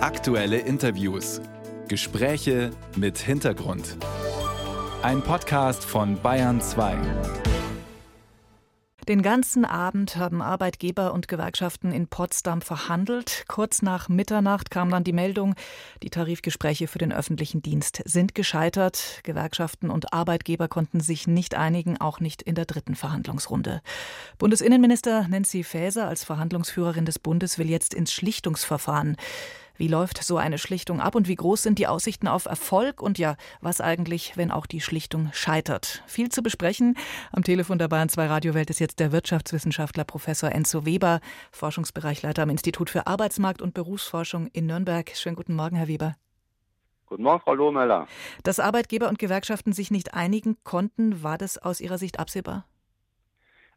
Aktuelle Interviews. Gespräche mit Hintergrund. Ein Podcast von Bayern 2. Den ganzen Abend haben Arbeitgeber und Gewerkschaften in Potsdam verhandelt. Kurz nach Mitternacht kam dann die Meldung, die Tarifgespräche für den öffentlichen Dienst sind gescheitert. Gewerkschaften und Arbeitgeber konnten sich nicht einigen, auch nicht in der dritten Verhandlungsrunde. Bundesinnenminister Nancy Faeser als Verhandlungsführerin des Bundes will jetzt ins Schlichtungsverfahren. Wie läuft so eine Schlichtung ab und wie groß sind die Aussichten auf Erfolg? Und ja, was eigentlich, wenn auch die Schlichtung scheitert? Viel zu besprechen. Am Telefon der Bayern 2 Radiowelt ist jetzt der Wirtschaftswissenschaftler Professor Enzo Weber, Forschungsbereichleiter am Institut für Arbeitsmarkt und Berufsforschung in Nürnberg. Schönen guten Morgen, Herr Weber. Guten Morgen, Frau Lohmöller. Dass Arbeitgeber und Gewerkschaften sich nicht einigen konnten, war das aus Ihrer Sicht absehbar?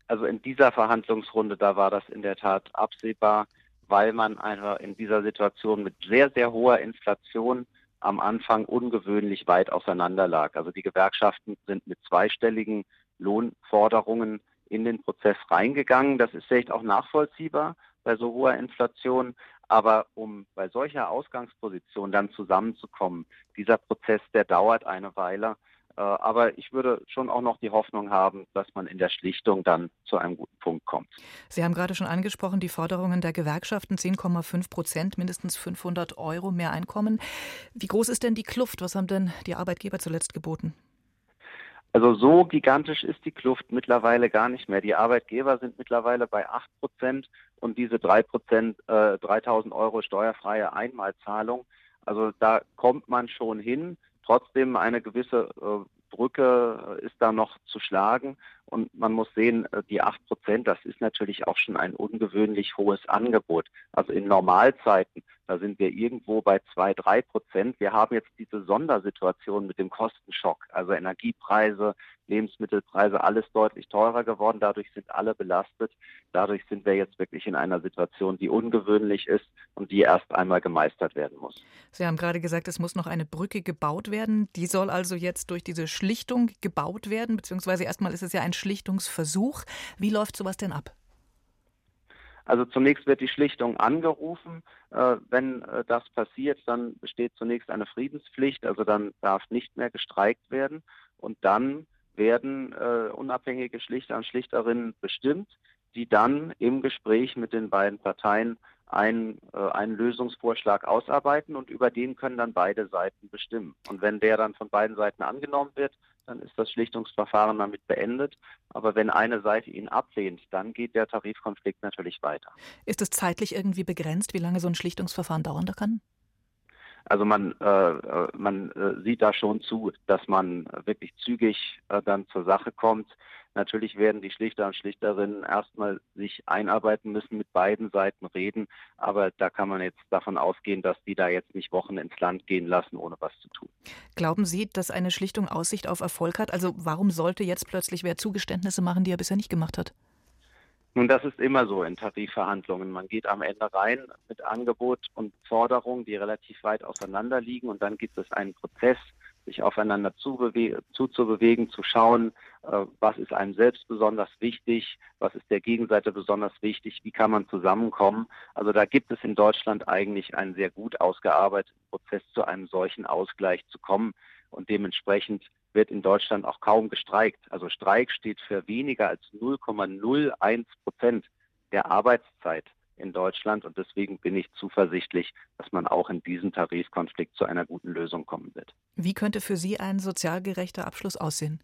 Also in dieser Verhandlungsrunde, da war das in der Tat absehbar weil man einfach in dieser Situation mit sehr, sehr hoher Inflation am Anfang ungewöhnlich weit auseinander lag. Also die Gewerkschaften sind mit zweistelligen Lohnforderungen in den Prozess reingegangen. Das ist vielleicht auch nachvollziehbar bei so hoher Inflation. Aber um bei solcher Ausgangsposition dann zusammenzukommen, dieser Prozess, der dauert eine Weile. Äh, aber ich würde schon auch noch die Hoffnung haben, dass man in der Schlichtung dann zu einem guten Punkt kommt. Sie haben gerade schon angesprochen, die Forderungen der Gewerkschaften 10,5 Prozent, mindestens 500 Euro mehr Einkommen. Wie groß ist denn die Kluft? Was haben denn die Arbeitgeber zuletzt geboten? Also so gigantisch ist die Kluft mittlerweile gar nicht mehr. Die Arbeitgeber sind mittlerweile bei 8 Prozent und diese 3 Prozent, äh, 3000 Euro steuerfreie Einmalzahlung. Also da kommt man schon hin. Trotzdem eine gewisse äh, Brücke ist da noch zu schlagen. Und man muss sehen, äh, die acht Prozent, das ist natürlich auch schon ein ungewöhnlich hohes Angebot. Also in Normalzeiten, da sind wir irgendwo bei zwei, drei Prozent. Wir haben jetzt diese Sondersituation mit dem Kostenschock, also Energiepreise, Lebensmittelpreise, alles deutlich teurer geworden. Dadurch sind alle belastet. Dadurch sind wir jetzt wirklich in einer Situation, die ungewöhnlich ist und die erst einmal gemeistert werden muss. Sie haben gerade gesagt, es muss noch eine Brücke gebaut werden. Die soll also jetzt durch diese Schlichtung gebaut werden, beziehungsweise erstmal ist es ja ein Schlichtungsversuch. Wie läuft sowas denn ab? Also zunächst wird die Schlichtung angerufen. Äh, wenn äh, das passiert, dann besteht zunächst eine Friedenspflicht, also dann darf nicht mehr gestreikt werden. Und dann werden äh, unabhängige Schlichter und Schlichterinnen bestimmt, die dann im Gespräch mit den beiden Parteien einen, einen Lösungsvorschlag ausarbeiten und über den können dann beide Seiten bestimmen. Und wenn der dann von beiden Seiten angenommen wird, dann ist das Schlichtungsverfahren damit beendet. Aber wenn eine Seite ihn ablehnt, dann geht der Tarifkonflikt natürlich weiter. Ist es zeitlich irgendwie begrenzt, wie lange so ein Schlichtungsverfahren dauern kann? Also man, äh, man äh, sieht da schon zu, dass man wirklich zügig äh, dann zur Sache kommt. Natürlich werden die Schlichter und Schlichterinnen erstmal sich einarbeiten müssen, mit beiden Seiten reden, aber da kann man jetzt davon ausgehen, dass die da jetzt nicht Wochen ins Land gehen lassen, ohne was zu tun. Glauben Sie, dass eine Schlichtung Aussicht auf Erfolg hat? Also warum sollte jetzt plötzlich wer Zugeständnisse machen, die er bisher nicht gemacht hat? Nun, das ist immer so in Tarifverhandlungen. Man geht am Ende rein mit Angebot und Forderungen, die relativ weit auseinander liegen und dann gibt es einen Prozess, sich aufeinander zuzubewegen, zu schauen, äh, was ist einem selbst besonders wichtig, was ist der Gegenseite besonders wichtig, wie kann man zusammenkommen. Also da gibt es in Deutschland eigentlich einen sehr gut ausgearbeiteten Prozess, zu einem solchen Ausgleich zu kommen. Und dementsprechend wird in Deutschland auch kaum gestreikt. Also Streik steht für weniger als 0,01 Prozent der Arbeitszeit in Deutschland und deswegen bin ich zuversichtlich, dass man auch in diesem Tarifkonflikt zu einer guten Lösung kommen wird. Wie könnte für Sie ein sozial gerechter Abschluss aussehen?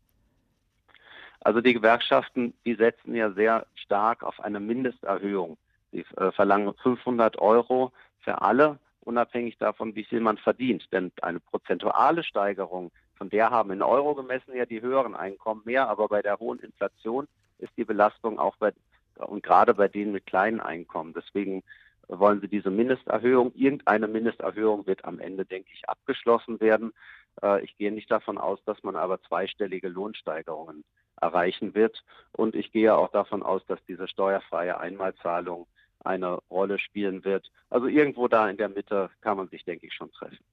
Also die Gewerkschaften, die setzen ja sehr stark auf eine Mindesterhöhung. Sie äh, verlangen 500 Euro für alle, unabhängig davon, wie viel man verdient. Denn eine prozentuale Steigerung von der haben in Euro gemessen ja die höheren Einkommen mehr, aber bei der hohen Inflation ist die Belastung auch bei und gerade bei denen mit kleinen Einkommen. Deswegen wollen sie diese Mindesterhöhung. Irgendeine Mindesterhöhung wird am Ende, denke ich, abgeschlossen werden. Äh, ich gehe nicht davon aus, dass man aber zweistellige Lohnsteigerungen erreichen wird. Und ich gehe auch davon aus, dass diese steuerfreie Einmalzahlung eine Rolle spielen wird. Also irgendwo da in der Mitte kann man sich, denke ich, schon treffen.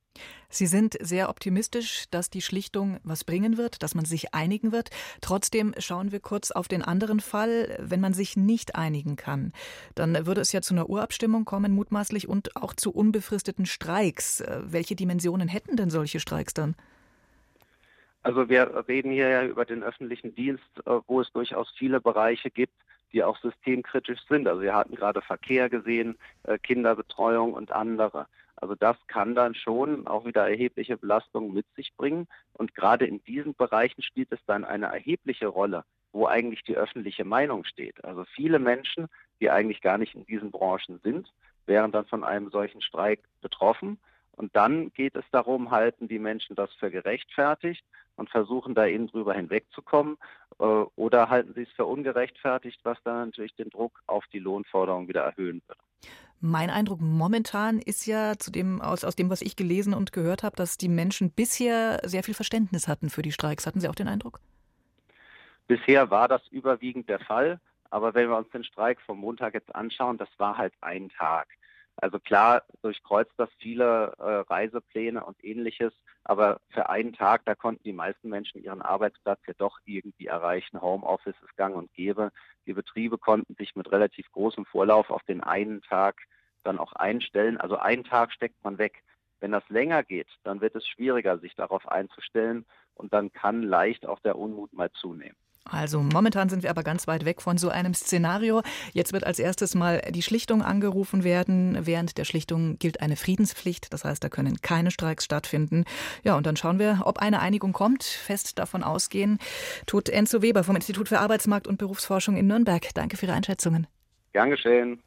Sie sind sehr optimistisch, dass die Schlichtung was bringen wird, dass man sich einigen wird. Trotzdem schauen wir kurz auf den anderen Fall. Wenn man sich nicht einigen kann, dann würde es ja zu einer Urabstimmung kommen, mutmaßlich, und auch zu unbefristeten Streiks. Welche Dimensionen hätten denn solche Streiks dann? Also wir reden hier ja über den öffentlichen Dienst, äh, wo es durchaus viele Bereiche gibt, die auch systemkritisch sind. Also wir hatten gerade Verkehr gesehen, äh, Kinderbetreuung und andere. Also das kann dann schon auch wieder erhebliche Belastungen mit sich bringen. Und gerade in diesen Bereichen spielt es dann eine erhebliche Rolle, wo eigentlich die öffentliche Meinung steht. Also viele Menschen, die eigentlich gar nicht in diesen Branchen sind, wären dann von einem solchen Streik betroffen. Und dann geht es darum, halten die Menschen das für gerechtfertigt und versuchen da eben drüber hinwegzukommen oder halten sie es für ungerechtfertigt, was dann natürlich den Druck auf die Lohnforderung wieder erhöhen wird. Mein Eindruck momentan ist ja zu dem, aus, aus dem, was ich gelesen und gehört habe, dass die Menschen bisher sehr viel Verständnis hatten für die Streiks. Hatten Sie auch den Eindruck? Bisher war das überwiegend der Fall. Aber wenn wir uns den Streik vom Montag jetzt anschauen, das war halt ein Tag. Also klar durchkreuzt das viele äh, Reisepläne und ähnliches, aber für einen Tag, da konnten die meisten Menschen ihren Arbeitsplatz ja doch irgendwie erreichen. Homeoffice ist gang und gäbe. Die Betriebe konnten sich mit relativ großem Vorlauf auf den einen Tag dann auch einstellen. Also einen Tag steckt man weg. Wenn das länger geht, dann wird es schwieriger, sich darauf einzustellen und dann kann leicht auch der Unmut mal zunehmen. Also momentan sind wir aber ganz weit weg von so einem Szenario. Jetzt wird als erstes mal die Schlichtung angerufen werden. Während der Schlichtung gilt eine Friedenspflicht. Das heißt, da können keine Streiks stattfinden. Ja, und dann schauen wir, ob eine Einigung kommt. Fest davon ausgehen, tut Enzo Weber vom Institut für Arbeitsmarkt und Berufsforschung in Nürnberg. Danke für Ihre Einschätzungen. Gern geschehen.